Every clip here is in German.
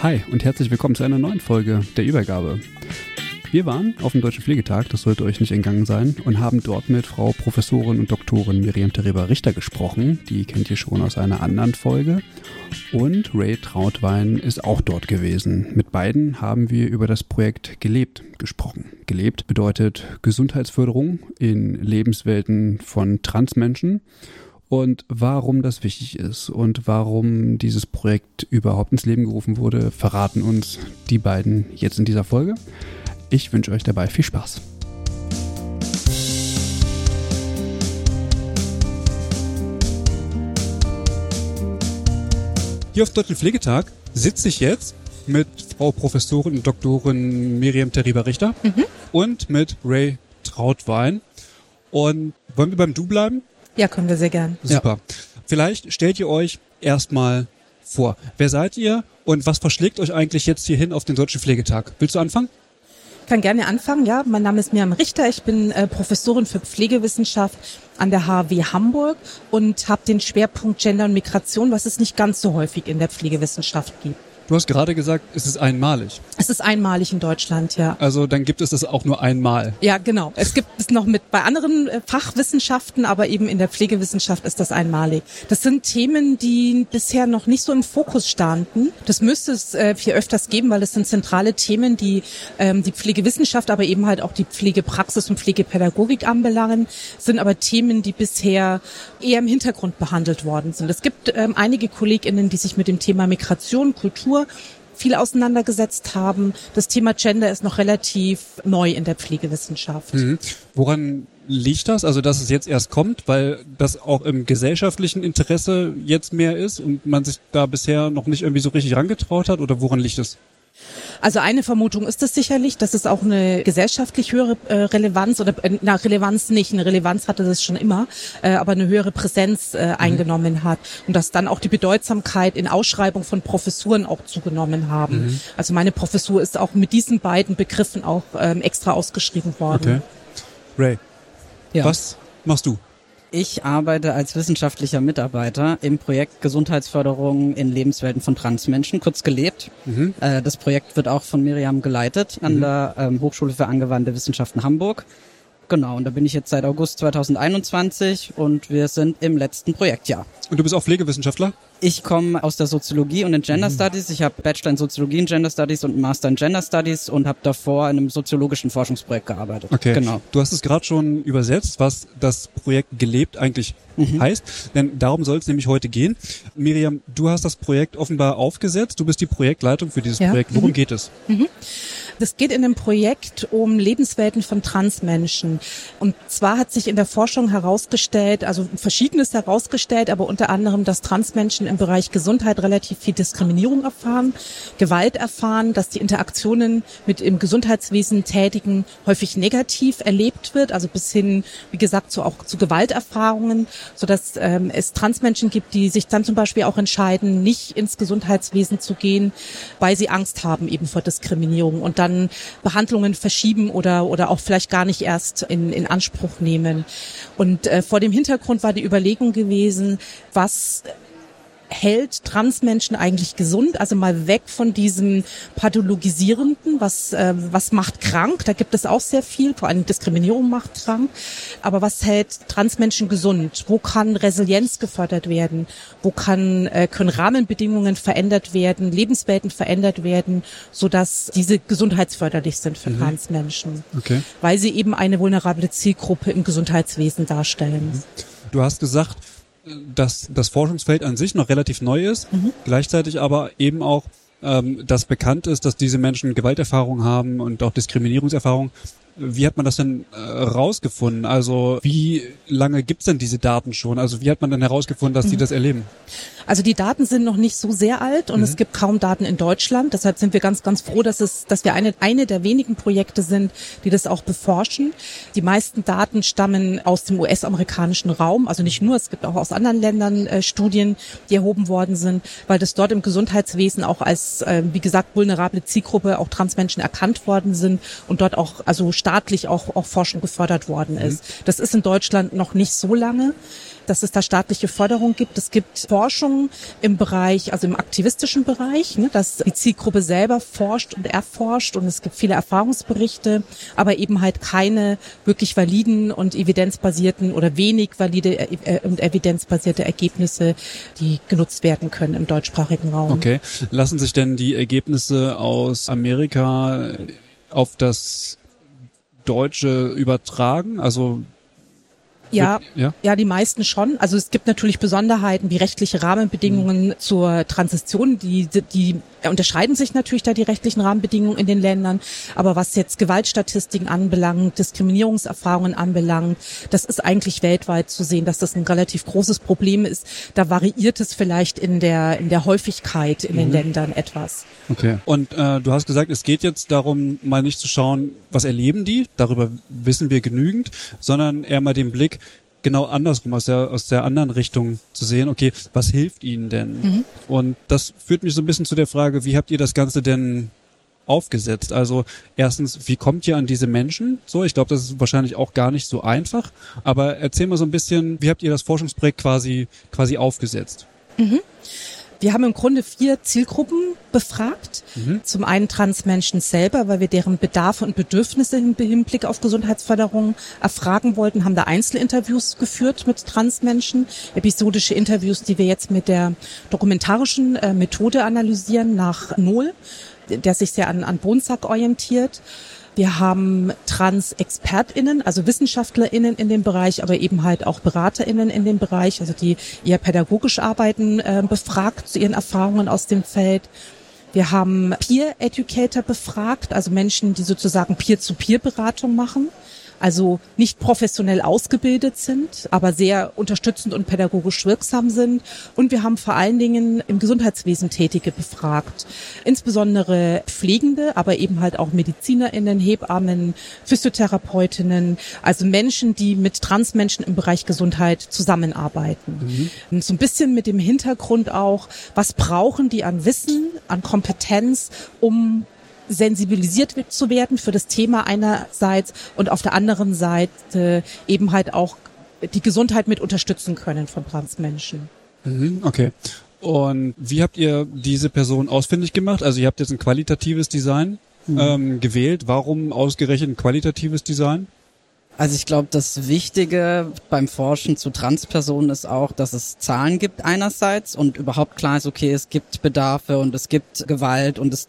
Hi und herzlich willkommen zu einer neuen Folge der Übergabe. Wir waren auf dem Deutschen Pflegetag, das sollte euch nicht entgangen sein, und haben dort mit Frau Professorin und Doktorin Miriam Tereba Richter gesprochen. Die kennt ihr schon aus einer anderen Folge. Und Ray Trautwein ist auch dort gewesen. Mit beiden haben wir über das Projekt Gelebt gesprochen. Gelebt bedeutet Gesundheitsförderung in Lebenswelten von Transmenschen und warum das wichtig ist und warum dieses Projekt überhaupt ins Leben gerufen wurde, verraten uns die beiden jetzt in dieser Folge. Ich wünsche euch dabei viel Spaß. Hier auf Deutschen Pflegetag sitze ich jetzt mit Frau Professorin und Doktorin Miriam Terriba-Richter mhm. und mit Ray Trautwein. Und wollen wir beim Du bleiben? Ja, können wir sehr gern. Super. Ja. Vielleicht stellt ihr euch erstmal vor. Wer seid ihr und was verschlägt euch eigentlich jetzt hierhin auf den Deutschen Pflegetag? Willst du anfangen? Ich kann gerne anfangen, ja. Mein Name ist Miriam Richter. Ich bin äh, Professorin für Pflegewissenschaft an der HW Hamburg und habe den Schwerpunkt Gender und Migration, was es nicht ganz so häufig in der Pflegewissenschaft gibt. Du hast gerade gesagt, es ist einmalig. Es ist einmalig in Deutschland, ja. Also dann gibt es das auch nur einmal. Ja, genau. Es gibt es noch mit bei anderen äh, Fachwissenschaften, aber eben in der Pflegewissenschaft ist das einmalig. Das sind Themen, die bisher noch nicht so im Fokus standen. Das müsste es äh, viel öfters geben, weil es sind zentrale Themen, die ähm, die Pflegewissenschaft, aber eben halt auch die Pflegepraxis und Pflegepädagogik anbelangen, sind aber Themen, die bisher eher im Hintergrund behandelt worden sind. Es gibt ähm, einige KollegInnen, die sich mit dem Thema Migration, Kultur viel auseinandergesetzt haben. Das Thema Gender ist noch relativ neu in der Pflegewissenschaft. Mhm. Woran liegt das? Also, dass es jetzt erst kommt, weil das auch im gesellschaftlichen Interesse jetzt mehr ist und man sich da bisher noch nicht irgendwie so richtig rangetraut hat? Oder woran liegt es? Also eine Vermutung ist es sicherlich, dass es auch eine gesellschaftlich höhere äh, Relevanz oder äh, na Relevanz nicht, eine Relevanz hatte das schon immer, äh, aber eine höhere Präsenz äh, mhm. eingenommen hat und dass dann auch die Bedeutsamkeit in Ausschreibung von Professuren auch zugenommen haben. Mhm. Also meine Professur ist auch mit diesen beiden Begriffen auch ähm, extra ausgeschrieben worden. Okay. Ray, ja. was machst du? Ich arbeite als wissenschaftlicher Mitarbeiter im Projekt Gesundheitsförderung in Lebenswelten von Transmenschen, kurz gelebt. Mhm. Äh, das Projekt wird auch von Miriam geleitet an mhm. der ähm, Hochschule für angewandte Wissenschaften Hamburg. Genau, und da bin ich jetzt seit August 2021 und wir sind im letzten Projektjahr. Und du bist auch Pflegewissenschaftler? Ich komme aus der Soziologie und den Gender mhm. Studies. Ich habe Bachelor in Soziologie und Gender Studies und Master in Gender Studies und habe davor in einem soziologischen Forschungsprojekt gearbeitet. Okay. Genau. Du hast es gerade schon übersetzt, was das Projekt gelebt eigentlich mhm. heißt. Denn darum soll es nämlich heute gehen. Miriam, du hast das Projekt offenbar aufgesetzt. Du bist die Projektleitung für dieses ja. Projekt. Worum mhm. geht es? Das geht in dem Projekt um Lebenswelten von Transmenschen. Und zwar hat sich in der Forschung herausgestellt, also Verschiedenes herausgestellt, aber unter anderem, dass Transmenschen im Bereich Gesundheit relativ viel Diskriminierung erfahren, Gewalt erfahren, dass die Interaktionen mit im Gesundheitswesen Tätigen häufig negativ erlebt wird, also bis hin, wie gesagt, zu, auch zu Gewalterfahrungen, so dass ähm, es Transmenschen gibt, die sich dann zum Beispiel auch entscheiden, nicht ins Gesundheitswesen zu gehen, weil sie Angst haben eben vor Diskriminierung und dann Behandlungen verschieben oder oder auch vielleicht gar nicht erst in, in Anspruch nehmen. Und äh, vor dem Hintergrund war die Überlegung gewesen, was hält Transmenschen eigentlich gesund? Also mal weg von diesem pathologisierenden, was äh, was macht krank? Da gibt es auch sehr viel, vor allem Diskriminierung macht krank. Aber was hält Transmenschen gesund? Wo kann Resilienz gefördert werden? Wo kann äh, können Rahmenbedingungen verändert werden, Lebenswelten verändert werden, so dass diese gesundheitsförderlich sind für mhm. Transmenschen, okay. weil sie eben eine vulnerable Zielgruppe im Gesundheitswesen darstellen. Mhm. Du hast gesagt, dass das Forschungsfeld an sich noch relativ neu ist, mhm. gleichzeitig aber eben auch, ähm, dass bekannt ist, dass diese Menschen Gewalterfahrung haben und auch Diskriminierungserfahrung. Wie hat man das denn äh, rausgefunden? Also wie lange gibt's denn diese Daten schon? Also wie hat man denn herausgefunden, dass mhm. die das erleben? Also die Daten sind noch nicht so sehr alt und mhm. es gibt kaum Daten in Deutschland. Deshalb sind wir ganz, ganz froh, dass es, dass wir eine, eine der wenigen Projekte sind, die das auch beforschen. Die meisten Daten stammen aus dem US-amerikanischen Raum. Also nicht nur, es gibt auch aus anderen Ländern äh, Studien, die erhoben worden sind, weil das dort im Gesundheitswesen auch als, äh, wie gesagt, vulnerable Zielgruppe auch Transmenschen erkannt worden sind und dort auch, also staatlich auch, auch Forschung gefördert worden mhm. ist. Das ist in Deutschland noch nicht so lange dass es da staatliche Förderung gibt. Es gibt Forschung im Bereich, also im aktivistischen Bereich, ne, dass die Zielgruppe selber forscht und erforscht und es gibt viele Erfahrungsberichte, aber eben halt keine wirklich validen und evidenzbasierten oder wenig valide äh, und evidenzbasierte Ergebnisse, die genutzt werden können im deutschsprachigen Raum. Okay. Lassen sich denn die Ergebnisse aus Amerika auf das Deutsche übertragen? Also ja, ja, ja, die meisten schon. Also es gibt natürlich Besonderheiten wie rechtliche Rahmenbedingungen mhm. zur Transition, die, die unterscheiden sich natürlich da die rechtlichen Rahmenbedingungen in den Ländern. Aber was jetzt Gewaltstatistiken anbelangt, Diskriminierungserfahrungen anbelangt, das ist eigentlich weltweit zu sehen, dass das ein relativ großes Problem ist. Da variiert es vielleicht in der, in der Häufigkeit in mhm. den Ländern etwas. Okay. Und äh, du hast gesagt, es geht jetzt darum, mal nicht zu schauen, was erleben die, darüber wissen wir genügend, sondern eher mal den Blick, genau andersrum, aus der, aus der anderen Richtung zu sehen, okay, was hilft ihnen denn? Mhm. Und das führt mich so ein bisschen zu der Frage, wie habt ihr das Ganze denn aufgesetzt? Also erstens, wie kommt ihr an diese Menschen? So, ich glaube, das ist wahrscheinlich auch gar nicht so einfach. Aber erzähl mal so ein bisschen, wie habt ihr das Forschungsprojekt quasi quasi aufgesetzt? Mhm. Wir haben im Grunde vier Zielgruppen befragt. Mhm. Zum einen Transmenschen selber, weil wir deren Bedarfe und Bedürfnisse im Hinblick auf Gesundheitsförderung erfragen wollten, haben da Einzelinterviews geführt mit Transmenschen, episodische Interviews, die wir jetzt mit der dokumentarischen äh, Methode analysieren nach Null, der sich sehr an, an Bonsack orientiert. Wir haben Trans-ExpertInnen, also WissenschaftlerInnen in dem Bereich, aber eben halt auch BeraterInnen in dem Bereich, also die eher pädagogisch arbeiten, äh, befragt zu ihren Erfahrungen aus dem Feld. Wir haben Peer-Educator befragt, also Menschen, die sozusagen Peer-zu-Peer-Beratung machen also nicht professionell ausgebildet sind, aber sehr unterstützend und pädagogisch wirksam sind. Und wir haben vor allen Dingen im Gesundheitswesen Tätige befragt, insbesondere Pflegende, aber eben halt auch MedizinerInnen, Hebammen, Physiotherapeutinnen, also Menschen, die mit Transmenschen im Bereich Gesundheit zusammenarbeiten. Mhm. So ein bisschen mit dem Hintergrund auch, was brauchen die an Wissen, an Kompetenz, um sensibilisiert zu werden für das Thema einerseits und auf der anderen Seite eben halt auch die Gesundheit mit unterstützen können von Transmenschen. Mhm, okay. Und wie habt ihr diese Person ausfindig gemacht? Also ihr habt jetzt ein qualitatives Design mhm. ähm, gewählt. Warum ausgerechnet ein qualitatives Design? Also ich glaube, das Wichtige beim Forschen zu Transpersonen ist auch, dass es Zahlen gibt einerseits und überhaupt klar ist, okay, es gibt Bedarfe und es gibt Gewalt und es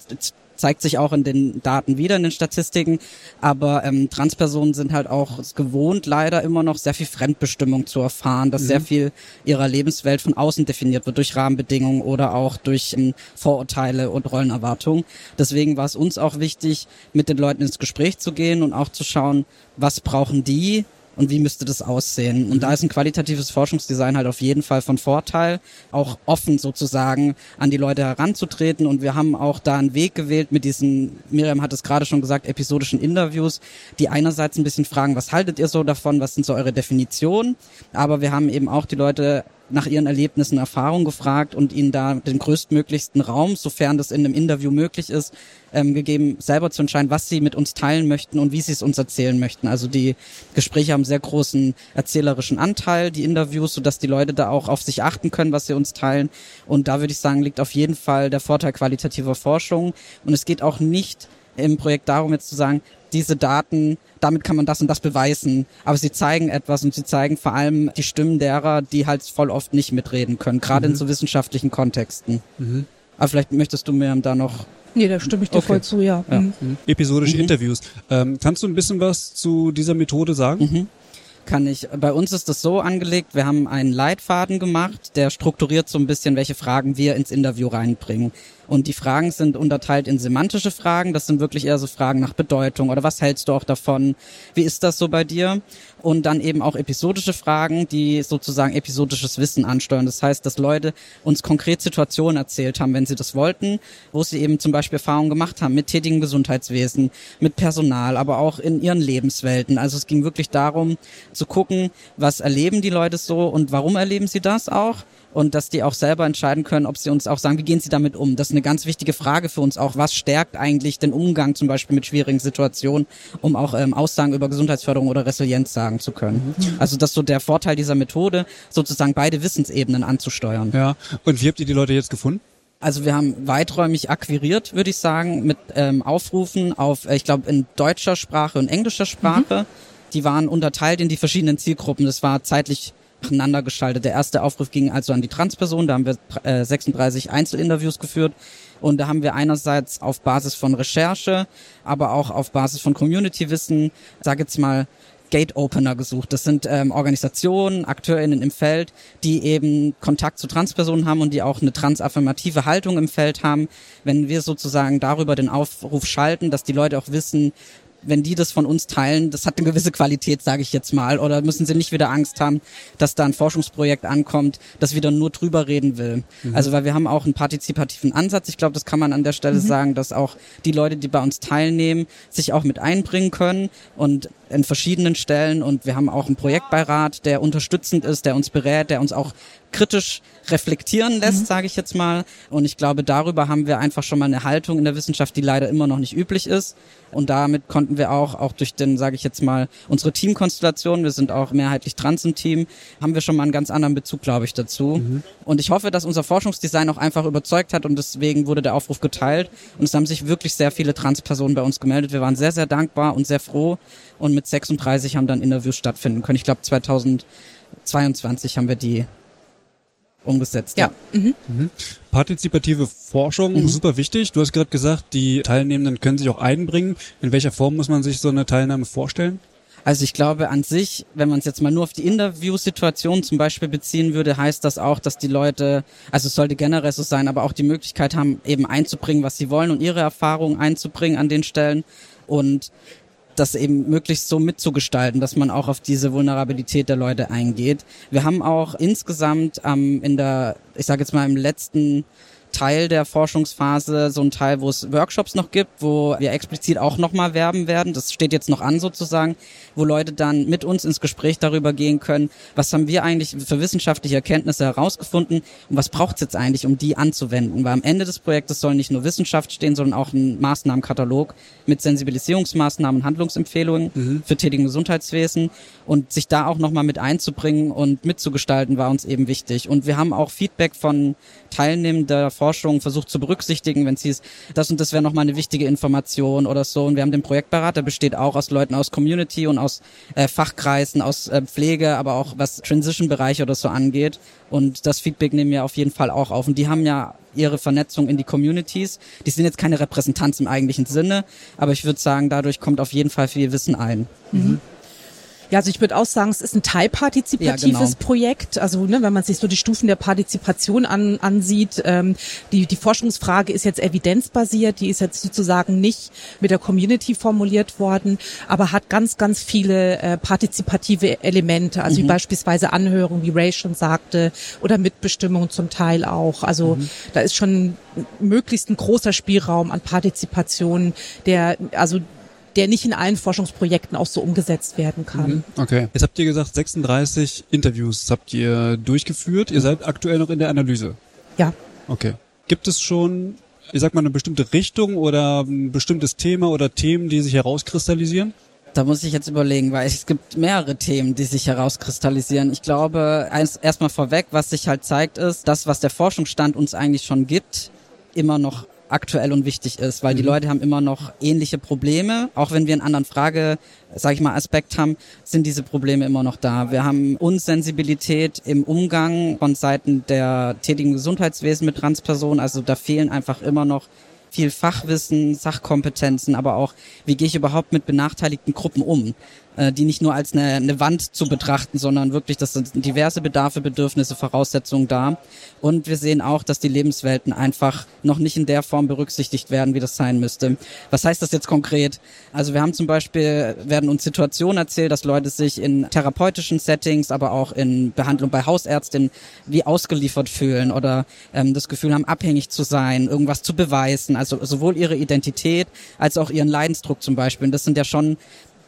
zeigt sich auch in den Daten wieder, in den Statistiken. Aber ähm, Transpersonen sind halt auch gewohnt, leider immer noch sehr viel Fremdbestimmung zu erfahren, dass mhm. sehr viel ihrer Lebenswelt von außen definiert wird, durch Rahmenbedingungen oder auch durch ähm, Vorurteile und Rollenerwartungen. Deswegen war es uns auch wichtig, mit den Leuten ins Gespräch zu gehen und auch zu schauen, was brauchen die, und wie müsste das aussehen. Und mhm. da ist ein qualitatives Forschungsdesign halt auf jeden Fall von Vorteil, auch offen sozusagen an die Leute heranzutreten. Und wir haben auch da einen Weg gewählt mit diesen, Miriam hat es gerade schon gesagt, episodischen Interviews, die einerseits ein bisschen fragen, was haltet ihr so davon, was sind so eure Definitionen, aber wir haben eben auch die Leute nach ihren Erlebnissen, Erfahrungen gefragt und ihnen da den größtmöglichsten Raum, sofern das in einem Interview möglich ist, ähm, gegeben, selber zu entscheiden, was sie mit uns teilen möchten und wie sie es uns erzählen möchten. Also die Gespräche haben sehr großen erzählerischen Anteil, die Interviews, sodass die Leute da auch auf sich achten können, was sie uns teilen. Und da würde ich sagen, liegt auf jeden Fall der Vorteil qualitativer Forschung. Und es geht auch nicht im Projekt darum, jetzt zu sagen, diese Daten, damit kann man das und das beweisen. Aber sie zeigen etwas und sie zeigen vor allem die Stimmen derer, die halt voll oft nicht mitreden können, gerade mhm. in so wissenschaftlichen Kontexten. Mhm. Aber vielleicht möchtest du mir da noch Nee, da stimme ich dir okay. voll zu, ja. ja. Mhm. mhm. Episodische mhm. Interviews. Ähm, kannst du ein bisschen was zu dieser Methode sagen? Mhm. Kann ich. Bei uns ist das so angelegt, wir haben einen Leitfaden gemacht, der strukturiert so ein bisschen, welche Fragen wir ins Interview reinbringen. Und die Fragen sind unterteilt in semantische Fragen. Das sind wirklich eher so Fragen nach Bedeutung oder was hältst du auch davon? Wie ist das so bei dir? Und dann eben auch episodische Fragen, die sozusagen episodisches Wissen ansteuern. Das heißt, dass Leute uns konkret Situationen erzählt haben, wenn sie das wollten, wo sie eben zum Beispiel Erfahrungen gemacht haben mit tätigen Gesundheitswesen, mit Personal, aber auch in ihren Lebenswelten. Also es ging wirklich darum zu gucken, was erleben die Leute so und warum erleben sie das auch und dass die auch selber entscheiden können, ob sie uns auch sagen, wie gehen sie damit um. Das ist eine ganz wichtige Frage für uns auch. Was stärkt eigentlich den Umgang zum Beispiel mit schwierigen Situationen, um auch ähm, Aussagen über Gesundheitsförderung oder Resilienz sagen zu können. Mhm. Also das ist so der Vorteil dieser Methode, sozusagen beide Wissensebenen anzusteuern. Ja. Und wie habt ihr die Leute jetzt gefunden? Also wir haben weiträumig akquiriert, würde ich sagen, mit ähm, Aufrufen auf, äh, ich glaube, in deutscher Sprache und englischer Sprache. Mhm. Die waren unterteilt in die verschiedenen Zielgruppen. Das war zeitlich nacheinander geschaltet. Der erste Aufruf ging also an die Transperson, da haben wir äh, 36 Einzelinterviews geführt und da haben wir einerseits auf Basis von Recherche, aber auch auf Basis von Community-Wissen, sage jetzt mal, Gate Opener gesucht. Das sind ähm, Organisationen, AkteurInnen im Feld, die eben Kontakt zu Transpersonen haben und die auch eine transaffirmative Haltung im Feld haben. Wenn wir sozusagen darüber den Aufruf schalten, dass die Leute auch wissen, wenn die das von uns teilen, das hat eine gewisse Qualität, sage ich jetzt mal. Oder müssen sie nicht wieder Angst haben, dass da ein Forschungsprojekt ankommt, das wieder nur drüber reden will. Mhm. Also weil wir haben auch einen partizipativen Ansatz. Ich glaube, das kann man an der Stelle mhm. sagen, dass auch die Leute, die bei uns teilnehmen, sich auch mit einbringen können und in verschiedenen Stellen. Und wir haben auch einen Projektbeirat, der unterstützend ist, der uns berät, der uns auch kritisch reflektieren lässt, mhm. sage ich jetzt mal. Und ich glaube, darüber haben wir einfach schon mal eine Haltung in der Wissenschaft, die leider immer noch nicht üblich ist. Und damit konnten wir auch, auch durch den, sage ich jetzt mal, unsere Teamkonstellation, wir sind auch mehrheitlich trans im Team, haben wir schon mal einen ganz anderen Bezug, glaube ich, dazu. Mhm. Und ich hoffe, dass unser Forschungsdesign auch einfach überzeugt hat und deswegen wurde der Aufruf geteilt. Und es haben sich wirklich sehr viele Transpersonen bei uns gemeldet. Wir waren sehr, sehr dankbar und sehr froh. Und mit 36 haben dann Interviews stattfinden können. Ich glaube, 2022 haben wir die umgesetzt. Ja. ja. Mhm. Mhm. Partizipative Forschung, mhm. super wichtig. Du hast gerade gesagt, die Teilnehmenden können sich auch einbringen. In welcher Form muss man sich so eine Teilnahme vorstellen? Also ich glaube an sich, wenn man es jetzt mal nur auf die Interviewsituation zum Beispiel beziehen würde, heißt das auch, dass die Leute, also es sollte generell so sein, aber auch die Möglichkeit haben, eben einzubringen, was sie wollen und ihre Erfahrungen einzubringen an den Stellen. Und das eben möglichst so mitzugestalten, dass man auch auf diese Vulnerabilität der Leute eingeht. Wir haben auch insgesamt ähm, in der, ich sage jetzt mal im letzten Teil der Forschungsphase, so ein Teil, wo es Workshops noch gibt, wo wir explizit auch nochmal werben werden. Das steht jetzt noch an sozusagen, wo Leute dann mit uns ins Gespräch darüber gehen können, was haben wir eigentlich für wissenschaftliche Erkenntnisse herausgefunden und was braucht es jetzt eigentlich, um die anzuwenden. Weil am Ende des Projektes soll nicht nur Wissenschaft stehen, sondern auch ein Maßnahmenkatalog mit Sensibilisierungsmaßnahmen Handlungsempfehlungen mhm. für tätigen Gesundheitswesen und sich da auch nochmal mit einzubringen und mitzugestalten, war uns eben wichtig. Und wir haben auch Feedback von Teilnehmenden der Forschung versucht zu berücksichtigen, wenn es hieß, das und das wäre nochmal eine wichtige Information oder so. Und wir haben den Projektberater, besteht auch aus Leuten aus Community und aus äh, Fachkreisen, aus äh, Pflege, aber auch was Transition-Bereich oder so angeht. Und das Feedback nehmen wir auf jeden Fall auch auf. Und die haben ja ihre Vernetzung in die Communities. Die sind jetzt keine Repräsentanz im eigentlichen Sinne, aber ich würde sagen, dadurch kommt auf jeden Fall viel Wissen ein. Mhm. Ja, also ich würde auch sagen, es ist ein teilpartizipatives ja, genau. Projekt. Also ne, wenn man sich so die Stufen der Partizipation an, ansieht, ähm, die, die Forschungsfrage ist jetzt evidenzbasiert, die ist jetzt sozusagen nicht mit der Community formuliert worden, aber hat ganz, ganz viele äh, partizipative Elemente, also mhm. wie beispielsweise Anhörung, wie Ray schon sagte, oder Mitbestimmung zum Teil auch. Also mhm. da ist schon möglichst ein großer Spielraum an Partizipation, der also der nicht in allen Forschungsprojekten auch so umgesetzt werden kann. Mhm. Okay. Jetzt habt ihr gesagt, 36 Interviews habt ihr durchgeführt. Ihr seid aktuell noch in der Analyse. Ja. Okay. Gibt es schon, ich sag mal, eine bestimmte Richtung oder ein bestimmtes Thema oder Themen, die sich herauskristallisieren? Da muss ich jetzt überlegen, weil es gibt mehrere Themen, die sich herauskristallisieren. Ich glaube, erstmal vorweg, was sich halt zeigt, ist, das, was der Forschungsstand uns eigentlich schon gibt, immer noch aktuell und wichtig ist, weil mhm. die Leute haben immer noch ähnliche Probleme. Auch wenn wir einen anderen Frage, sag ich mal, Aspekt haben, sind diese Probleme immer noch da. Wir haben Unsensibilität im Umgang von Seiten der tätigen Gesundheitswesen mit Transpersonen. Also da fehlen einfach immer noch viel Fachwissen, Sachkompetenzen, aber auch, wie gehe ich überhaupt mit benachteiligten Gruppen um? Äh, die nicht nur als eine, eine Wand zu betrachten, sondern wirklich, das sind diverse Bedarfe, Bedürfnisse, Voraussetzungen da. Und wir sehen auch, dass die Lebenswelten einfach noch nicht in der Form berücksichtigt werden, wie das sein müsste. Was heißt das jetzt konkret? Also wir haben zum Beispiel, werden uns Situationen erzählt, dass Leute sich in therapeutischen Settings, aber auch in Behandlung bei Hausärztinnen wie ausgeliefert fühlen oder ähm, das Gefühl haben, abhängig zu sein, irgendwas zu beweisen. Also sowohl ihre Identität als auch ihren Leidensdruck zum Beispiel. Und das sind ja schon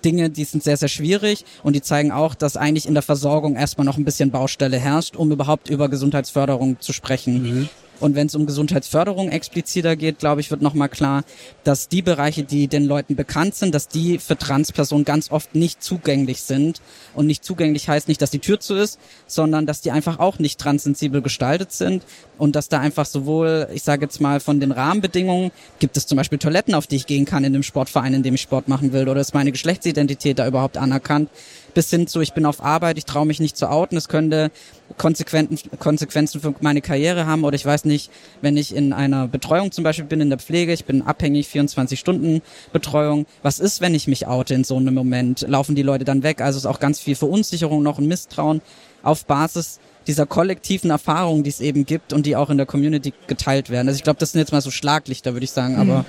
Dinge, die sind sehr, sehr schwierig und die zeigen auch, dass eigentlich in der Versorgung erstmal noch ein bisschen Baustelle herrscht, um überhaupt über Gesundheitsförderung zu sprechen. Mhm. Und wenn es um Gesundheitsförderung expliziter geht, glaube ich, wird nochmal klar, dass die Bereiche, die den Leuten bekannt sind, dass die für Transpersonen ganz oft nicht zugänglich sind. Und nicht zugänglich heißt nicht, dass die Tür zu ist, sondern dass die einfach auch nicht transsensibel gestaltet sind und dass da einfach sowohl, ich sage jetzt mal, von den Rahmenbedingungen, gibt es zum Beispiel Toiletten, auf die ich gehen kann in dem Sportverein, in dem ich Sport machen will, oder ist meine Geschlechtsidentität da überhaupt anerkannt, bis hin zu, ich bin auf Arbeit, ich traue mich nicht zu outen, es könnte Konsequenzen für meine Karriere haben oder ich weiß nicht, wenn ich in einer Betreuung zum Beispiel bin, in der Pflege, ich bin abhängig, 24 Stunden Betreuung, was ist, wenn ich mich oute in so einem Moment? Laufen die Leute dann weg? Also es ist auch ganz viel Verunsicherung noch und Misstrauen auf Basis dieser kollektiven Erfahrungen, die es eben gibt und die auch in der Community geteilt werden. Also ich glaube, das sind jetzt mal so Schlaglichter, würde ich sagen, aber mhm.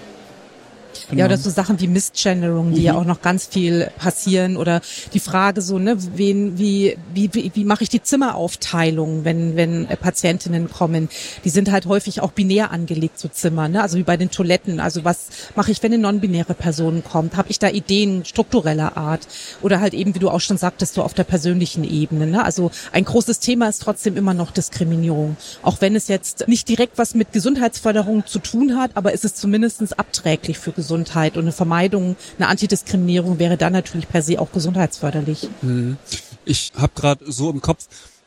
Genau. Ja, oder so Sachen wie Missgenderung, die mhm. ja auch noch ganz viel passieren oder die Frage so, ne, wen, wie, wie, wie, wie mache ich die Zimmeraufteilung, wenn, wenn Patientinnen kommen? Die sind halt häufig auch binär angelegt, so Zimmer, ne? Also wie bei den Toiletten. Also was mache ich, wenn eine non-binäre Person kommt? Habe ich da Ideen struktureller Art? Oder halt eben, wie du auch schon sagtest, so auf der persönlichen Ebene, ne? Also ein großes Thema ist trotzdem immer noch Diskriminierung. Auch wenn es jetzt nicht direkt was mit Gesundheitsförderung zu tun hat, aber es ist zumindestens abträglich für Gesundheit und eine Vermeidung, eine Antidiskriminierung wäre dann natürlich per se auch gesundheitsförderlich. Mhm. Ich habe gerade so im Kopf,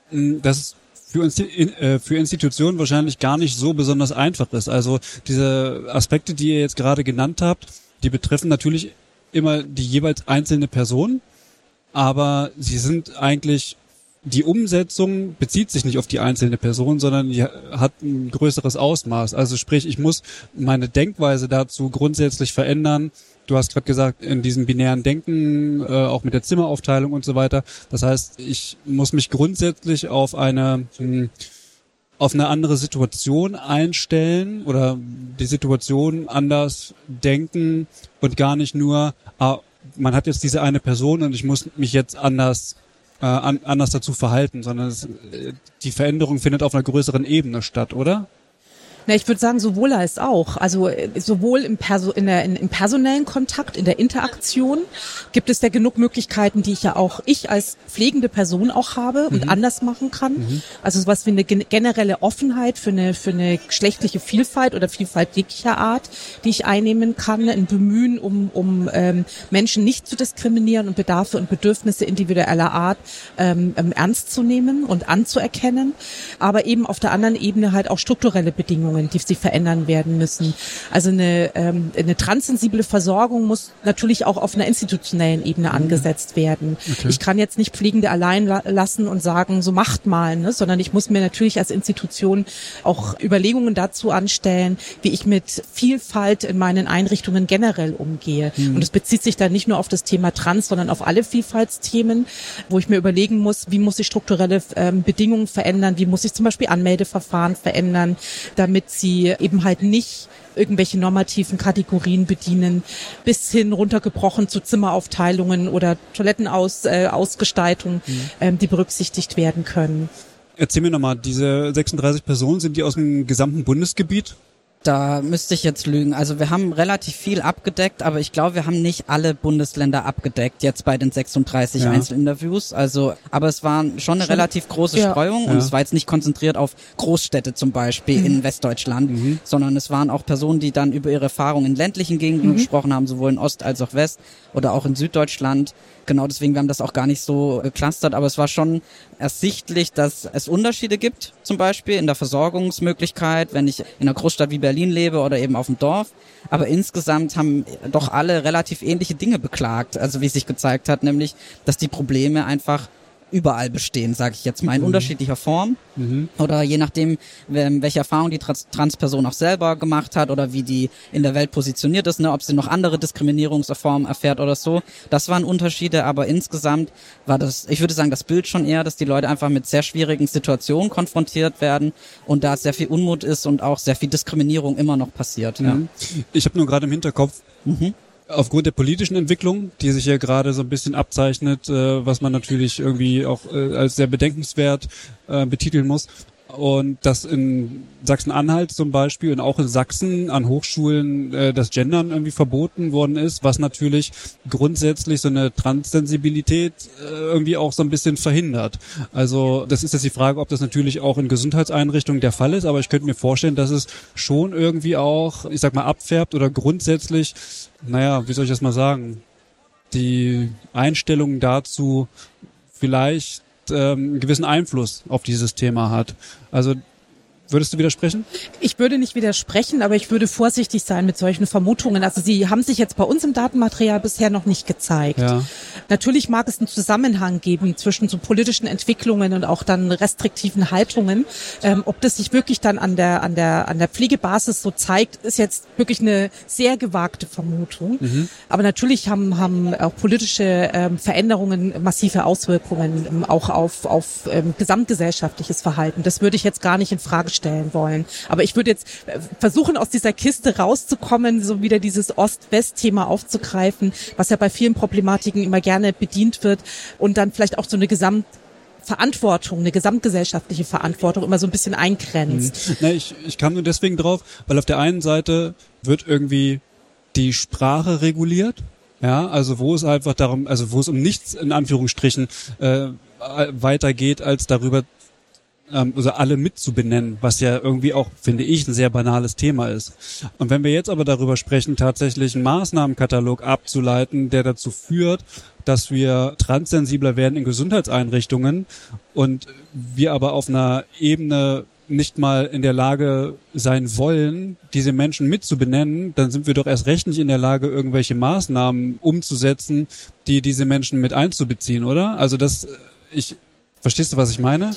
hm, dass es für, äh, für Institutionen wahrscheinlich gar nicht so besonders einfach ist. Also diese Aspekte, die ihr jetzt gerade genannt habt, die betreffen natürlich immer die jeweils einzelne Person, aber sie sind eigentlich die Umsetzung bezieht sich nicht auf die einzelne Person, sondern die hat ein größeres Ausmaß. Also sprich, ich muss meine Denkweise dazu grundsätzlich verändern. Du hast gerade gesagt, in diesem binären Denken, äh, auch mit der Zimmeraufteilung und so weiter. Das heißt, ich muss mich grundsätzlich auf eine hm, auf eine andere Situation einstellen oder die Situation anders denken und gar nicht nur, ah, man hat jetzt diese eine Person und ich muss mich jetzt anders äh, an, anders dazu verhalten, sondern es, äh, die Veränderung findet auf einer größeren Ebene statt, oder? Na, ich würde sagen, sowohl als auch. Also äh, sowohl im, Perso in der, in, im personellen Kontakt, in der Interaktion gibt es ja genug Möglichkeiten, die ich ja auch ich als pflegende Person auch habe und mhm. anders machen kann. Mhm. Also sowas wie eine generelle Offenheit für eine, für eine geschlechtliche Vielfalt oder Vielfalt jeglicher Art, die ich einnehmen kann, ein Bemühen, um, um ähm, Menschen nicht zu diskriminieren und Bedarfe und Bedürfnisse individueller Art ähm, ähm ernst zu nehmen und anzuerkennen. Aber eben auf der anderen Ebene halt auch strukturelle Bedingungen Bedingungen, die sich verändern werden müssen. Also eine, ähm, eine transsensible Versorgung muss natürlich auch auf einer institutionellen Ebene mhm. angesetzt werden. Okay. Ich kann jetzt nicht Pflegende allein la lassen und sagen, so macht mal, ne? sondern ich muss mir natürlich als Institution auch Überlegungen dazu anstellen, wie ich mit Vielfalt in meinen Einrichtungen generell umgehe. Mhm. Und es bezieht sich dann nicht nur auf das Thema Trans, sondern auf alle Vielfaltsthemen, wo ich mir überlegen muss, wie muss ich strukturelle ähm, Bedingungen verändern, wie muss ich zum Beispiel Anmeldeverfahren verändern, damit damit sie eben halt nicht irgendwelche normativen Kategorien bedienen, bis hin runtergebrochen zu Zimmeraufteilungen oder Toilettenausgestaltung, äh, mhm. ähm, die berücksichtigt werden können. Erzähl mir nochmal, diese 36 Personen, sind die aus dem gesamten Bundesgebiet? Da müsste ich jetzt lügen. Also wir haben relativ viel abgedeckt, aber ich glaube, wir haben nicht alle Bundesländer abgedeckt jetzt bei den 36 ja. Einzelinterviews. Also, aber es war schon eine schon, relativ große ja. Streuung ja. und es war jetzt nicht konzentriert auf Großstädte zum Beispiel mhm. in Westdeutschland, mhm. sondern es waren auch Personen, die dann über ihre Erfahrungen in ländlichen Gegenden mhm. gesprochen haben, sowohl in Ost als auch West oder auch in Süddeutschland. Genau deswegen, wir haben das auch gar nicht so geclustert, aber es war schon ersichtlich, dass es Unterschiede gibt, zum Beispiel in der Versorgungsmöglichkeit, wenn ich in einer Großstadt wie Berlin lebe oder eben auf dem Dorf. Aber insgesamt haben doch alle relativ ähnliche Dinge beklagt, also wie sich gezeigt hat, nämlich, dass die Probleme einfach überall bestehen, sage ich jetzt mal, in mhm. unterschiedlicher Form. Mhm. Oder je nachdem, welche Erfahrung die Trans Transperson auch selber gemacht hat oder wie die in der Welt positioniert ist, ne, ob sie noch andere Diskriminierungsformen erfährt oder so. Das waren Unterschiede, aber insgesamt war das, ich würde sagen, das Bild schon eher, dass die Leute einfach mit sehr schwierigen Situationen konfrontiert werden und da sehr viel Unmut ist und auch sehr viel Diskriminierung immer noch passiert. Mhm. Ja. Ich habe nur gerade im Hinterkopf, mhm aufgrund der politischen Entwicklung, die sich ja gerade so ein bisschen abzeichnet, äh, was man natürlich irgendwie auch äh, als sehr bedenkenswert äh, betiteln muss, und dass in Sachsen-Anhalt zum Beispiel und auch in Sachsen an Hochschulen äh, das Gendern irgendwie verboten worden ist, was natürlich grundsätzlich so eine Transsensibilität äh, irgendwie auch so ein bisschen verhindert. Also das ist jetzt die Frage, ob das natürlich auch in Gesundheitseinrichtungen der Fall ist, aber ich könnte mir vorstellen, dass es schon irgendwie auch, ich sag mal, abfärbt oder grundsätzlich, naja, wie soll ich das mal sagen, die Einstellungen dazu vielleicht ähm, einen gewissen Einfluss auf dieses Thema hat. Also Würdest du widersprechen? Ich würde nicht widersprechen, aber ich würde vorsichtig sein mit solchen Vermutungen. Also sie haben sich jetzt bei uns im Datenmaterial bisher noch nicht gezeigt. Ja. Natürlich mag es einen Zusammenhang geben zwischen so politischen Entwicklungen und auch dann restriktiven Haltungen. Ähm, ob das sich wirklich dann an der, an der, an der Pflegebasis so zeigt, ist jetzt wirklich eine sehr gewagte Vermutung. Mhm. Aber natürlich haben, haben auch politische ähm, Veränderungen massive Auswirkungen ähm, auch auf, auf ähm, gesamtgesellschaftliches Verhalten. Das würde ich jetzt gar nicht in Frage stellen wollen. Aber ich würde jetzt äh, versuchen, aus dieser Kiste rauszukommen, so wieder dieses Ost-West-Thema aufzugreifen, was ja bei vielen Problematiken immer gerne bedient wird und dann vielleicht auch so eine Gesamt Verantwortung, eine gesamtgesellschaftliche Verantwortung immer so ein bisschen eingrenzt. Mhm. Na, ich, ich kam nur deswegen drauf, weil auf der einen Seite wird irgendwie die Sprache reguliert, ja, also wo es einfach darum, also wo es um nichts in Anführungsstrichen äh, weitergeht, als darüber ähm, also alle mitzubenennen, was ja irgendwie auch, finde ich, ein sehr banales Thema ist. Und wenn wir jetzt aber darüber sprechen, tatsächlich einen Maßnahmenkatalog abzuleiten, der dazu führt, dass wir transsensibler werden in Gesundheitseinrichtungen und wir aber auf einer Ebene nicht mal in der Lage sein wollen, diese Menschen mitzubenennen, dann sind wir doch erst recht nicht in der Lage, irgendwelche Maßnahmen umzusetzen, die diese Menschen mit einzubeziehen, oder? Also das, ich, verstehst du, was ich meine?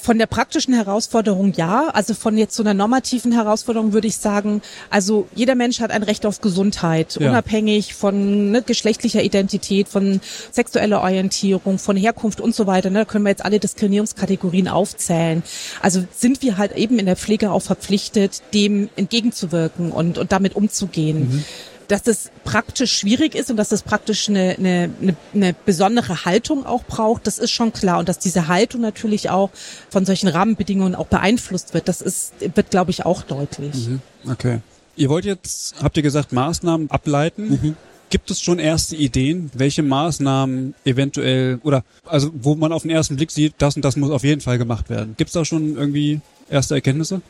Von der praktischen Herausforderung ja. Also von jetzt so einer normativen Herausforderung würde ich sagen, also jeder Mensch hat ein Recht auf Gesundheit, ja. unabhängig von ne, geschlechtlicher Identität, von sexueller Orientierung, von Herkunft und so weiter. Ne, da können wir jetzt alle Diskriminierungskategorien aufzählen. Also sind wir halt eben in der Pflege auch verpflichtet, dem entgegenzuwirken und, und damit umzugehen. Mhm dass das praktisch schwierig ist und dass das praktisch eine, eine, eine besondere Haltung auch braucht, das ist schon klar. Und dass diese Haltung natürlich auch von solchen Rahmenbedingungen auch beeinflusst wird, das ist, wird, glaube ich, auch deutlich. Mhm. Okay. Ihr wollt jetzt, habt ihr gesagt, Maßnahmen ableiten. Mhm. Gibt es schon erste Ideen, welche Maßnahmen eventuell oder also wo man auf den ersten Blick sieht, das und das muss auf jeden Fall gemacht werden? Gibt es da schon irgendwie erste Erkenntnisse?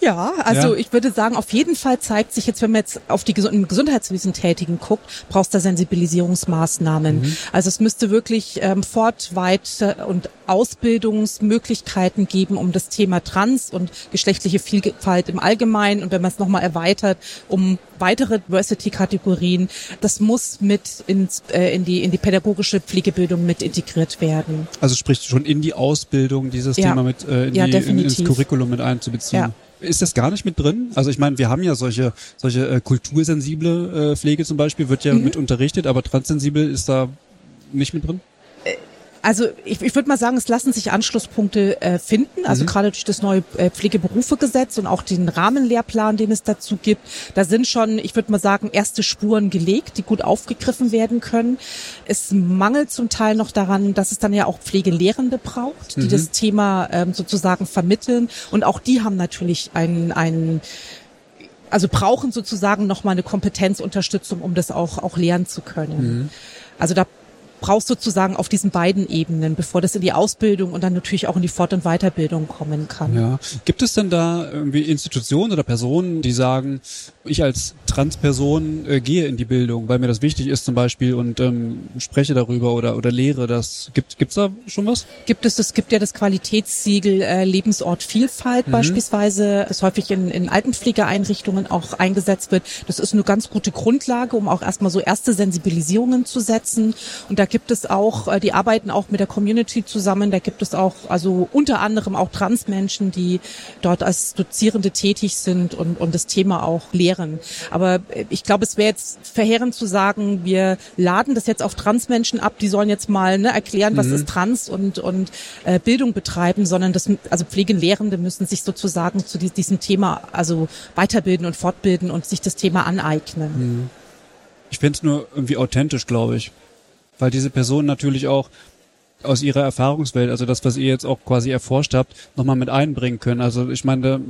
Ja, also ja. ich würde sagen, auf jeden Fall zeigt sich jetzt, wenn man jetzt auf die im Gesundheitswesen Tätigen guckt, brauchst du Sensibilisierungsmaßnahmen. Mhm. Also es müsste wirklich ähm, Fortweit- und Ausbildungsmöglichkeiten geben, um das Thema Trans und geschlechtliche Vielfalt im Allgemeinen und wenn man es nochmal erweitert, um weitere Diversity-Kategorien, das muss mit ins, äh, in, die, in die pädagogische Pflegebildung mit integriert werden. Also sprich schon in die Ausbildung dieses ja. Thema mit äh, in ja, die, in, ins Curriculum mit einzubeziehen. Ja. Ist das gar nicht mit drin? Also ich meine, wir haben ja solche solche äh, kultursensible äh, Pflege zum Beispiel, wird ja mhm. mit unterrichtet, aber transsensibel ist da nicht mit drin? Also ich, ich würde mal sagen, es lassen sich Anschlusspunkte äh, finden. Also mhm. gerade durch das neue äh, Pflegeberufegesetz und auch den Rahmenlehrplan, den es dazu gibt, da sind schon, ich würde mal sagen, erste Spuren gelegt, die gut aufgegriffen werden können. Es mangelt zum Teil noch daran, dass es dann ja auch Pflegelehrende braucht, die mhm. das Thema ähm, sozusagen vermitteln. Und auch die haben natürlich einen, einen also brauchen sozusagen nochmal eine Kompetenzunterstützung, um das auch, auch lehren zu können. Mhm. Also da brauchst sozusagen auf diesen beiden Ebenen, bevor das in die Ausbildung und dann natürlich auch in die Fort- und Weiterbildung kommen kann. Ja. Gibt es denn da irgendwie Institutionen oder Personen, die sagen, ich als Transperson äh, gehe in die Bildung, weil mir das wichtig ist zum Beispiel und ähm, spreche darüber oder, oder lehre das. Gibt gibt's da schon was? Gibt es, es gibt ja das Qualitätssiegel äh, Lebensort Vielfalt mhm. beispielsweise, das häufig in, in Altenpflegeeinrichtungen auch eingesetzt wird. Das ist eine ganz gute Grundlage, um auch erstmal so erste Sensibilisierungen zu setzen. Und da gibt es auch, äh, die arbeiten auch mit der Community zusammen. Da gibt es auch, also unter anderem auch Transmenschen, die dort als Dozierende tätig sind und, und das Thema auch lehren. Aber äh, ich glaube, es wäre jetzt verheerend zu sagen, wir laden das jetzt auf Transmenschen ab, die sollen jetzt mal ne, erklären, was mhm. ist Trans und, und äh, Bildung betreiben, sondern das, also Pflegelehrende müssen sich sozusagen zu diesem Thema also weiterbilden und fortbilden und sich das Thema aneignen. Mhm. Ich finde es nur irgendwie authentisch, glaube ich weil diese Personen natürlich auch aus ihrer Erfahrungswelt, also das, was ihr jetzt auch quasi erforscht habt, nochmal mit einbringen können. Also ich meine,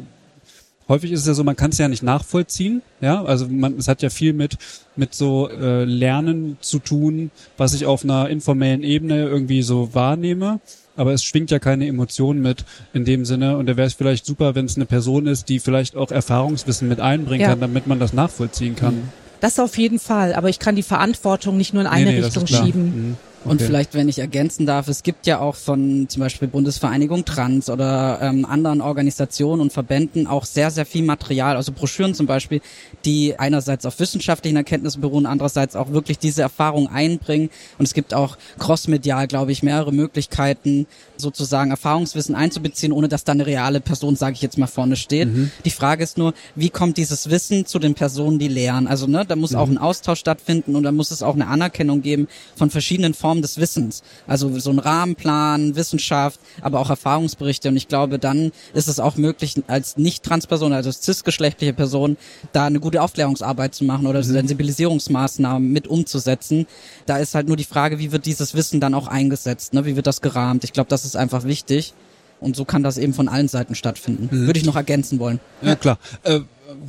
häufig ist es ja so, man kann es ja nicht nachvollziehen, ja, also man, es hat ja viel mit mit so äh, Lernen zu tun, was ich auf einer informellen Ebene irgendwie so wahrnehme, aber es schwingt ja keine Emotionen mit in dem Sinne und da wäre es vielleicht super, wenn es eine Person ist, die vielleicht auch Erfahrungswissen mit einbringen ja. kann, damit man das nachvollziehen kann. Mhm. Das auf jeden Fall, aber ich kann die Verantwortung nicht nur in eine nee, nee, Richtung schieben. Mhm. Okay. Und vielleicht, wenn ich ergänzen darf, es gibt ja auch von zum Beispiel Bundesvereinigung Trans oder ähm, anderen Organisationen und Verbänden auch sehr, sehr viel Material, also Broschüren zum Beispiel, die einerseits auf wissenschaftlichen Erkenntnissen beruhen, andererseits auch wirklich diese Erfahrung einbringen. Und es gibt auch crossmedial, glaube ich, mehrere Möglichkeiten, sozusagen Erfahrungswissen einzubeziehen, ohne dass da eine reale Person, sage ich jetzt mal, vorne steht. Mhm. Die Frage ist nur, wie kommt dieses Wissen zu den Personen, die lehren? Also ne, da muss mhm. auch ein Austausch stattfinden und da muss es auch eine Anerkennung geben von verschiedenen Formen des Wissens. Also so ein Rahmenplan, Wissenschaft, aber auch Erfahrungsberichte. Und ich glaube, dann ist es auch möglich, als nicht-Transperson, also als cisgeschlechtliche Person, da eine gute Aufklärungsarbeit zu machen oder mhm. Sensibilisierungsmaßnahmen mit umzusetzen. Da ist halt nur die Frage, wie wird dieses Wissen dann auch eingesetzt? Ne? Wie wird das gerahmt? Ich glaube, das ist einfach wichtig. Und so kann das eben von allen Seiten stattfinden. Mhm. Würde ich noch ergänzen wollen. Ja, klar. Äh,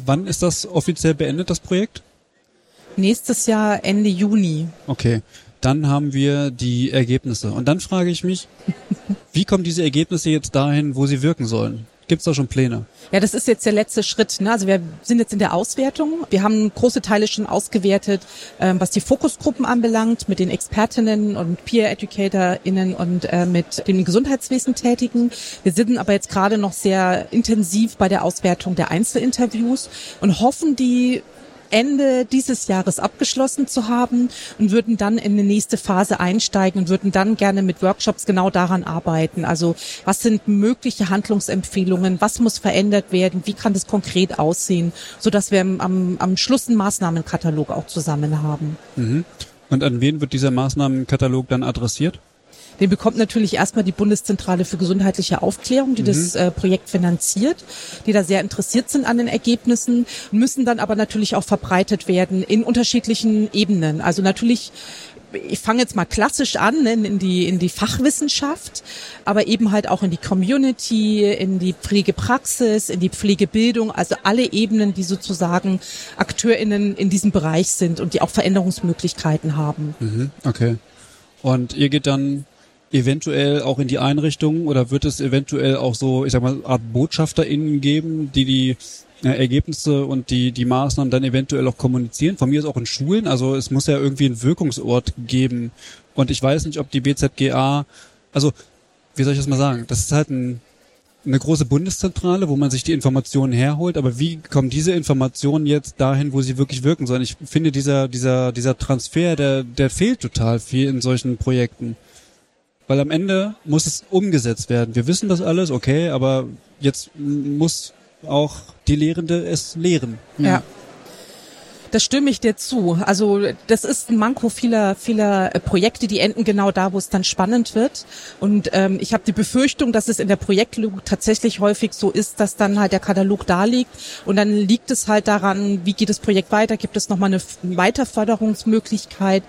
wann ist das offiziell beendet, das Projekt? Nächstes Jahr Ende Juni. Okay. Dann haben wir die Ergebnisse. Und dann frage ich mich, wie kommen diese Ergebnisse jetzt dahin, wo sie wirken sollen? Gibt es da schon Pläne? Ja, das ist jetzt der letzte Schritt. Ne? Also wir sind jetzt in der Auswertung. Wir haben große Teile schon ausgewertet, ähm, was die Fokusgruppen anbelangt, mit den Expertinnen und Peer-EducatorInnen und äh, mit den Gesundheitswesen Tätigen. Wir sind aber jetzt gerade noch sehr intensiv bei der Auswertung der Einzelinterviews und hoffen, die Ende dieses Jahres abgeschlossen zu haben und würden dann in die nächste Phase einsteigen und würden dann gerne mit Workshops genau daran arbeiten. Also was sind mögliche Handlungsempfehlungen? Was muss verändert werden? Wie kann das konkret aussehen? So dass wir am, am Schluss einen Maßnahmenkatalog auch zusammen haben. Mhm. Und an wen wird dieser Maßnahmenkatalog dann adressiert? Den bekommt natürlich erstmal die Bundeszentrale für gesundheitliche Aufklärung, die mhm. das äh, Projekt finanziert, die da sehr interessiert sind an den Ergebnissen, müssen dann aber natürlich auch verbreitet werden in unterschiedlichen Ebenen. Also natürlich ich fange jetzt mal klassisch an ne, in die in die Fachwissenschaft, aber eben halt auch in die Community, in die Pflegepraxis, in die Pflegebildung, also alle Ebenen, die sozusagen AkteurInnen in diesem Bereich sind und die auch Veränderungsmöglichkeiten haben. Mhm, okay. Und ihr geht dann eventuell auch in die Einrichtung oder wird es eventuell auch so, ich sag mal, Art BotschafterInnen geben, die die äh, Ergebnisse und die, die Maßnahmen dann eventuell auch kommunizieren. Von mir ist auch in Schulen, also es muss ja irgendwie einen Wirkungsort geben. Und ich weiß nicht, ob die BZGA, also, wie soll ich das mal sagen? Das ist halt ein, eine große Bundeszentrale, wo man sich die Informationen herholt, aber wie kommen diese Informationen jetzt dahin, wo sie wirklich wirken sollen? Ich finde, dieser, dieser, dieser Transfer, der, der fehlt total viel in solchen Projekten. Weil am Ende muss es umgesetzt werden. Wir wissen das alles, okay, aber jetzt muss auch die Lehrende es lehren. Ja. Das stimme ich dir zu. Also das ist ein Manko vieler, vieler äh, Projekte, die enden genau da, wo es dann spannend wird. Und ähm, ich habe die Befürchtung, dass es in der Projektlogik tatsächlich häufig so ist, dass dann halt der Katalog da liegt und dann liegt es halt daran, wie geht das Projekt weiter, gibt es nochmal eine Weiterförderungsmöglichkeit,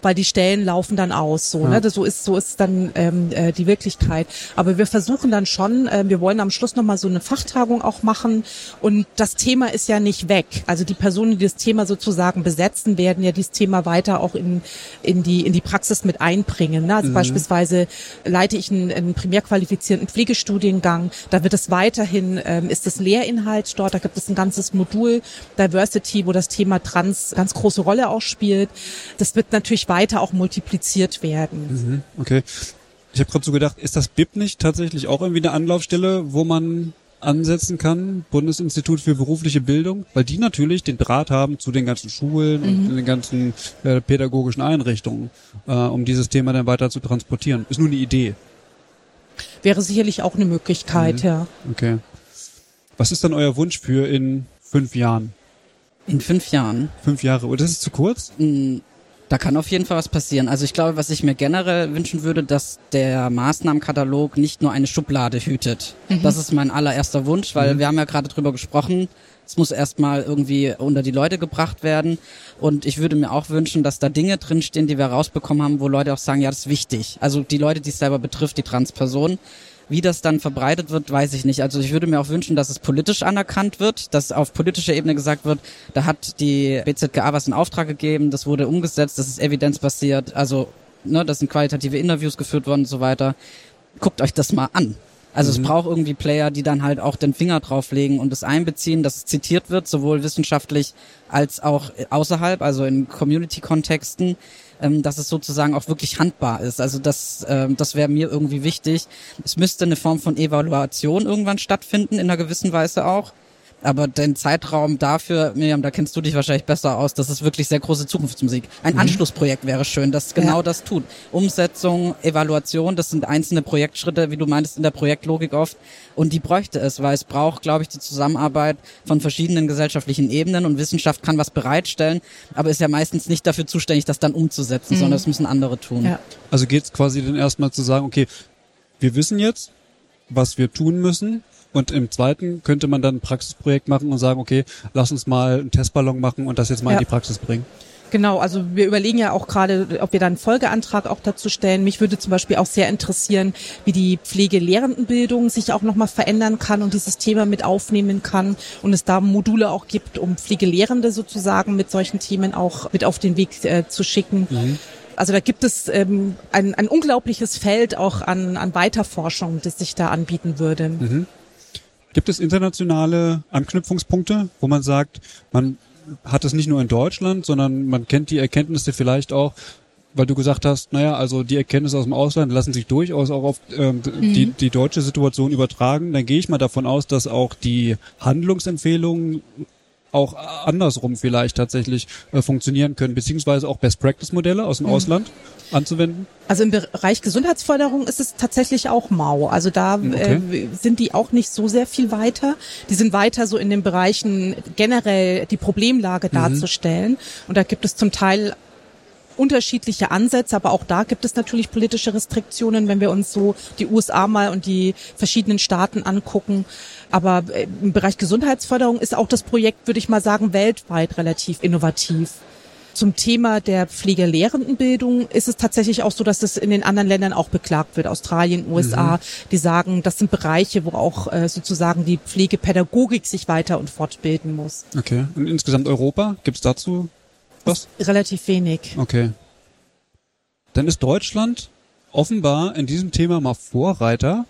weil die Stellen laufen dann aus. So, ja. ne? so ist so ist dann ähm, äh, die Wirklichkeit. Aber wir versuchen dann schon, äh, wir wollen am Schluss nochmal so eine Fachtagung auch machen und das Thema ist ja nicht weg. Also die Personen, die das Thema sozusagen besetzen, werden ja dieses Thema weiter auch in, in, die, in die Praxis mit einbringen. Ne? Also mhm. beispielsweise leite ich einen, einen primär qualifizierten Pflegestudiengang. Da wird es weiterhin, ähm, ist es Lehrinhalt dort, da gibt es ein ganzes Modul Diversity, wo das Thema Trans ganz große Rolle auch spielt. Das wird natürlich weiter auch multipliziert werden. Mhm. Okay. Ich habe gerade so gedacht, ist das BIP nicht tatsächlich auch irgendwie eine Anlaufstelle, wo man ansetzen kann, Bundesinstitut für berufliche Bildung, weil die natürlich den Draht haben zu den ganzen Schulen mhm. und den ganzen äh, pädagogischen Einrichtungen, äh, um dieses Thema dann weiter zu transportieren. Ist nur eine Idee. Wäre sicherlich auch eine Möglichkeit, mhm. ja. Okay. Was ist dann euer Wunsch für in fünf Jahren? In fünf Jahren? Fünf Jahre. Und das ist zu kurz? Mm, da kann auf jeden Fall was passieren. Also ich glaube, was ich mir generell wünschen würde, dass der Maßnahmenkatalog nicht nur eine Schublade hütet. Mhm. Das ist mein allererster Wunsch, weil mhm. wir haben ja gerade drüber gesprochen. Es muss erstmal irgendwie unter die Leute gebracht werden. Und ich würde mir auch wünschen, dass da Dinge drinstehen, die wir rausbekommen haben, wo Leute auch sagen, ja, das ist wichtig. Also die Leute, die es selber betrifft, die Transperson. Wie das dann verbreitet wird, weiß ich nicht. Also ich würde mir auch wünschen, dass es politisch anerkannt wird, dass auf politischer Ebene gesagt wird, da hat die BZGA was in Auftrag gegeben, das wurde umgesetzt, das ist evidenzbasiert, also ne, das sind qualitative Interviews geführt worden und so weiter. Guckt euch das mal an. Also mhm. es braucht irgendwie Player, die dann halt auch den Finger drauflegen und es einbeziehen, dass es zitiert wird, sowohl wissenschaftlich als auch außerhalb, also in Community-Kontexten ähm, dass es sozusagen auch wirklich handbar ist. Also das, ähm, das wäre mir irgendwie wichtig. Es müsste eine Form von Evaluation irgendwann stattfinden, in einer gewissen Weise auch. Aber den Zeitraum dafür, Miriam, da kennst du dich wahrscheinlich besser aus, das ist wirklich sehr große Zukunftsmusik. Ein mhm. Anschlussprojekt wäre schön, das genau ja. das tut. Umsetzung, Evaluation, das sind einzelne Projektschritte, wie du meintest in der Projektlogik oft. Und die bräuchte es, weil es braucht, glaube ich, die Zusammenarbeit von verschiedenen gesellschaftlichen Ebenen und Wissenschaft kann was bereitstellen, aber ist ja meistens nicht dafür zuständig, das dann umzusetzen, mhm. sondern das müssen andere tun. Ja. Also geht es quasi dann erstmal zu sagen, okay, wir wissen jetzt, was wir tun müssen, und im zweiten könnte man dann ein Praxisprojekt machen und sagen, okay, lass uns mal einen Testballon machen und das jetzt mal ja. in die Praxis bringen. Genau, also wir überlegen ja auch gerade, ob wir da einen Folgeantrag auch dazu stellen. Mich würde zum Beispiel auch sehr interessieren, wie die Pflegelehrendenbildung sich auch nochmal verändern kann und dieses Thema mit aufnehmen kann und es da Module auch gibt, um Pflegelehrende sozusagen mit solchen Themen auch mit auf den Weg äh, zu schicken. Mhm. Also da gibt es ähm, ein, ein unglaubliches Feld auch an, an Weiterforschung, das sich da anbieten würde. Mhm. Gibt es internationale Anknüpfungspunkte, wo man sagt, man hat es nicht nur in Deutschland, sondern man kennt die Erkenntnisse vielleicht auch, weil du gesagt hast, naja, also die Erkenntnisse aus dem Ausland lassen sich durchaus auch auf ähm, mhm. die, die deutsche Situation übertragen. Dann gehe ich mal davon aus, dass auch die Handlungsempfehlungen auch andersrum vielleicht tatsächlich äh, funktionieren können, beziehungsweise auch Best-Practice-Modelle aus dem mhm. Ausland anzuwenden? Also im Bereich Gesundheitsförderung ist es tatsächlich auch mau. Also da mhm, okay. äh, sind die auch nicht so sehr viel weiter. Die sind weiter so in den Bereichen generell die Problemlage mhm. darzustellen. Und da gibt es zum Teil unterschiedliche Ansätze, aber auch da gibt es natürlich politische Restriktionen, wenn wir uns so die USA mal und die verschiedenen Staaten angucken. Aber äh, im Bereich Gesundheitsförderung ist auch das Projekt, würde ich mal sagen, weltweit relativ innovativ. Zum Thema der Pflegelehrendenbildung ist es tatsächlich auch so, dass es in den anderen Ländern auch beklagt wird. Australien, USA, mhm. die sagen, das sind Bereiche, wo auch äh, sozusagen die Pflegepädagogik sich weiter und fortbilden muss. Okay. Und insgesamt Europa, gibt es dazu was? Relativ wenig. Okay. Dann ist Deutschland offenbar in diesem Thema mal Vorreiter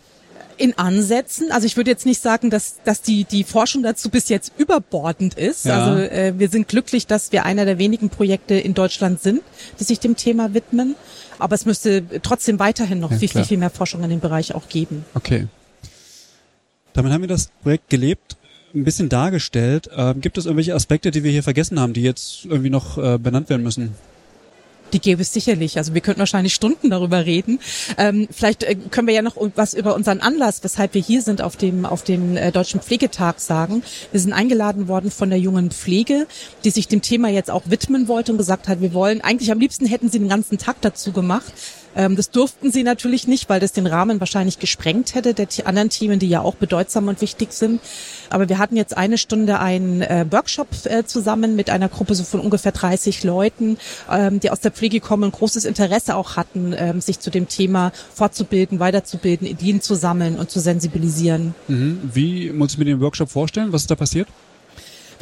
in Ansätzen. Also ich würde jetzt nicht sagen, dass, dass die, die Forschung dazu bis jetzt überbordend ist. Ja. Also äh, wir sind glücklich, dass wir einer der wenigen Projekte in Deutschland sind, die sich dem Thema widmen. Aber es müsste trotzdem weiterhin noch ja, viel, viel, viel mehr Forschung in dem Bereich auch geben. Okay. Damit haben wir das Projekt gelebt ein bisschen dargestellt. Ähm, gibt es irgendwelche Aspekte, die wir hier vergessen haben, die jetzt irgendwie noch äh, benannt werden müssen? Die gäbe es sicherlich. Also wir könnten wahrscheinlich Stunden darüber reden. Ähm, vielleicht äh, können wir ja noch was über unseren Anlass, weshalb wir hier sind, auf dem auf dem äh, Deutschen Pflegetag sagen. Wir sind eingeladen worden von der jungen Pflege, die sich dem Thema jetzt auch widmen wollte und gesagt hat, wir wollen eigentlich am liebsten hätten sie den ganzen Tag dazu gemacht. Ähm, das durften sie natürlich nicht, weil das den Rahmen wahrscheinlich gesprengt hätte der anderen Themen, die ja auch bedeutsam und wichtig sind. Aber wir hatten jetzt eine Stunde einen äh, Workshop äh, zusammen mit einer Gruppe so von ungefähr 30 Leuten, ähm, die aus der Pflege kommen und großes Interesse auch hatten, ähm, sich zu dem Thema fortzubilden, weiterzubilden, Ideen zu sammeln und zu sensibilisieren. Mhm. Wie muss ich mir den Workshop vorstellen? Was ist da passiert?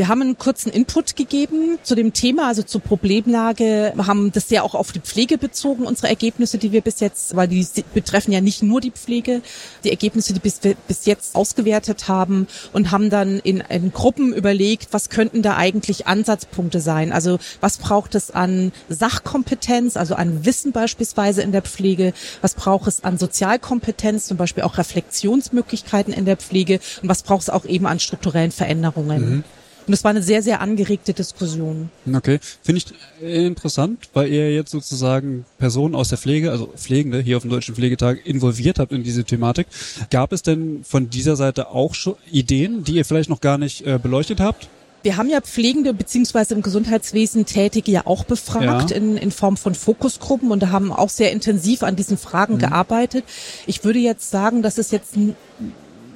Wir haben einen kurzen Input gegeben zu dem Thema, also zur Problemlage, wir haben das ja auch auf die Pflege bezogen, unsere Ergebnisse, die wir bis jetzt, weil die betreffen ja nicht nur die Pflege, die Ergebnisse, die bis, bis jetzt ausgewertet haben und haben dann in, in Gruppen überlegt, was könnten da eigentlich Ansatzpunkte sein? Also was braucht es an Sachkompetenz, also an Wissen beispielsweise in der Pflege? Was braucht es an Sozialkompetenz, zum Beispiel auch Reflexionsmöglichkeiten in der Pflege? Und was braucht es auch eben an strukturellen Veränderungen? Mhm. Und es war eine sehr, sehr angeregte Diskussion. Okay, finde ich interessant, weil ihr jetzt sozusagen Personen aus der Pflege, also Pflegende hier auf dem Deutschen Pflegetag involviert habt in diese Thematik. Gab es denn von dieser Seite auch schon Ideen, die ihr vielleicht noch gar nicht äh, beleuchtet habt? Wir haben ja Pflegende beziehungsweise im Gesundheitswesen Tätige ja auch befragt ja. In, in Form von Fokusgruppen und da haben auch sehr intensiv an diesen Fragen mhm. gearbeitet. Ich würde jetzt sagen, dass es jetzt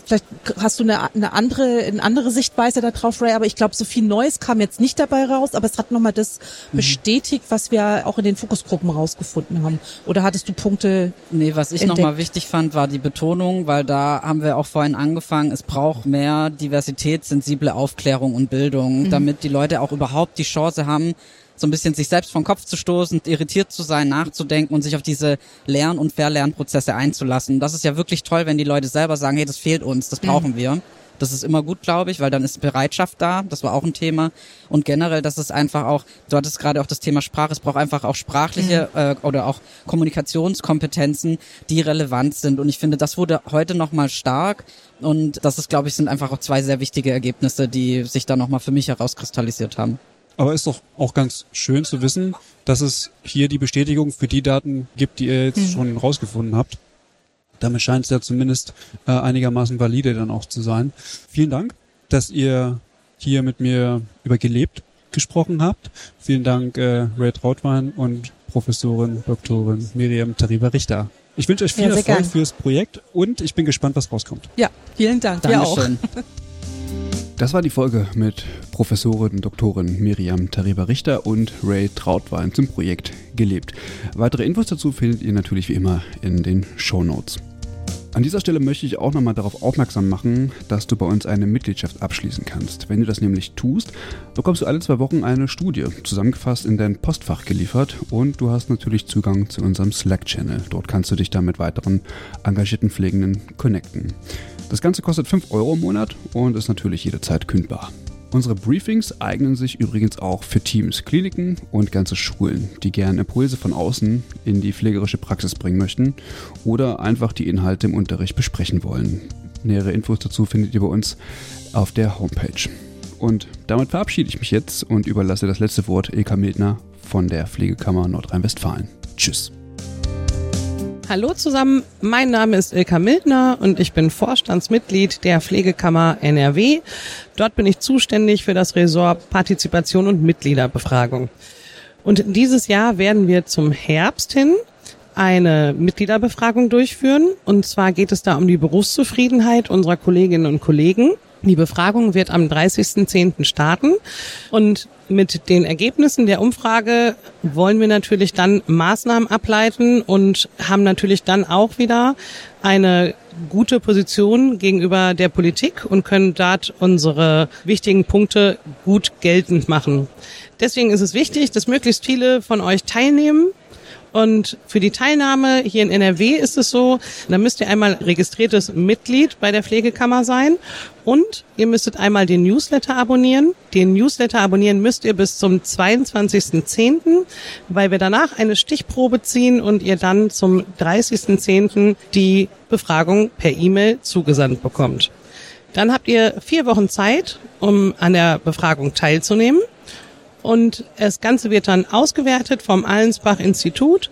Vielleicht hast du eine, eine andere, eine andere Sichtweise darauf, Ray, aber ich glaube, so viel Neues kam jetzt nicht dabei raus, aber es hat nochmal das mhm. bestätigt, was wir auch in den Fokusgruppen rausgefunden haben. Oder hattest du Punkte? Nee, was ich nochmal wichtig fand, war die Betonung, weil da haben wir auch vorhin angefangen, es braucht mehr Diversität, sensible Aufklärung und Bildung, mhm. damit die Leute auch überhaupt die Chance haben, so ein bisschen sich selbst vom Kopf zu stoßen, irritiert zu sein, nachzudenken und sich auf diese Lern- und Verlernprozesse einzulassen. Das ist ja wirklich toll, wenn die Leute selber sagen, hey, das fehlt uns, das brauchen mhm. wir. Das ist immer gut, glaube ich, weil dann ist Bereitschaft da. Das war auch ein Thema. Und generell, das ist einfach auch, du hattest gerade auch das Thema Sprache, es braucht einfach auch sprachliche mhm. äh, oder auch Kommunikationskompetenzen, die relevant sind. Und ich finde, das wurde heute nochmal stark. Und das ist, glaube ich, sind einfach auch zwei sehr wichtige Ergebnisse, die sich da nochmal für mich herauskristallisiert haben. Aber ist doch auch ganz schön zu wissen, dass es hier die Bestätigung für die Daten gibt, die ihr jetzt mhm. schon rausgefunden habt. Damit scheint es ja zumindest äh, einigermaßen valide dann auch zu sein. Vielen Dank, dass ihr hier mit mir über gelebt gesprochen habt. Vielen Dank, äh, Ray Trautwein und Professorin Doktorin Miriam Tariba-Richter. Ich wünsche euch viel ja, Erfolg gern. fürs Projekt und ich bin gespannt, was rauskommt. Ja, vielen Dank. Dankeschön. Auch. Das war die Folge mit Professorin Doktorin Miriam Tariba-Richter und Ray Trautwein zum Projekt Gelebt. Weitere Infos dazu findet ihr natürlich wie immer in den Show Notes. An dieser Stelle möchte ich auch nochmal darauf aufmerksam machen, dass du bei uns eine Mitgliedschaft abschließen kannst. Wenn du das nämlich tust, bekommst du alle zwei Wochen eine Studie zusammengefasst in dein Postfach geliefert und du hast natürlich Zugang zu unserem Slack-Channel. Dort kannst du dich dann mit weiteren engagierten Pflegenden connecten. Das Ganze kostet 5 Euro im Monat und ist natürlich jederzeit kündbar. Unsere Briefings eignen sich übrigens auch für Teams, Kliniken und ganze Schulen, die gern Impulse von außen in die pflegerische Praxis bringen möchten oder einfach die Inhalte im Unterricht besprechen wollen. Nähere Infos dazu findet ihr bei uns auf der Homepage. Und damit verabschiede ich mich jetzt und überlasse das letzte Wort Ilka Mildner von der Pflegekammer Nordrhein-Westfalen. Tschüss. Hallo zusammen, mein Name ist Ilka Mildner und ich bin Vorstandsmitglied der Pflegekammer NRW. Dort bin ich zuständig für das Ressort Partizipation und Mitgliederbefragung. Und dieses Jahr werden wir zum Herbst hin eine Mitgliederbefragung durchführen. Und zwar geht es da um die Berufszufriedenheit unserer Kolleginnen und Kollegen. Die Befragung wird am 30.10. starten und mit den Ergebnissen der Umfrage wollen wir natürlich dann Maßnahmen ableiten und haben natürlich dann auch wieder eine gute Position gegenüber der Politik und können dort unsere wichtigen Punkte gut geltend machen. Deswegen ist es wichtig, dass möglichst viele von euch teilnehmen und für die Teilnahme hier in NRW ist es so, da müsst ihr einmal registriertes Mitglied bei der Pflegekammer sein und ihr müsstet einmal den Newsletter abonnieren. Den Newsletter abonnieren müsst ihr bis zum 22.10., weil wir danach eine Stichprobe ziehen und ihr dann zum 30.10. die Befragung per E-Mail zugesandt bekommt. Dann habt ihr vier Wochen Zeit, um an der Befragung teilzunehmen. Und das Ganze wird dann ausgewertet vom Allensbach-Institut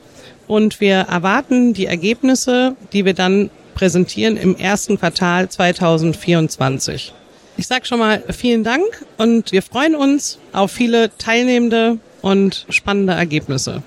und wir erwarten die Ergebnisse, die wir dann präsentieren im ersten Quartal 2024. Ich sage schon mal vielen Dank und wir freuen uns auf viele teilnehmende und spannende Ergebnisse.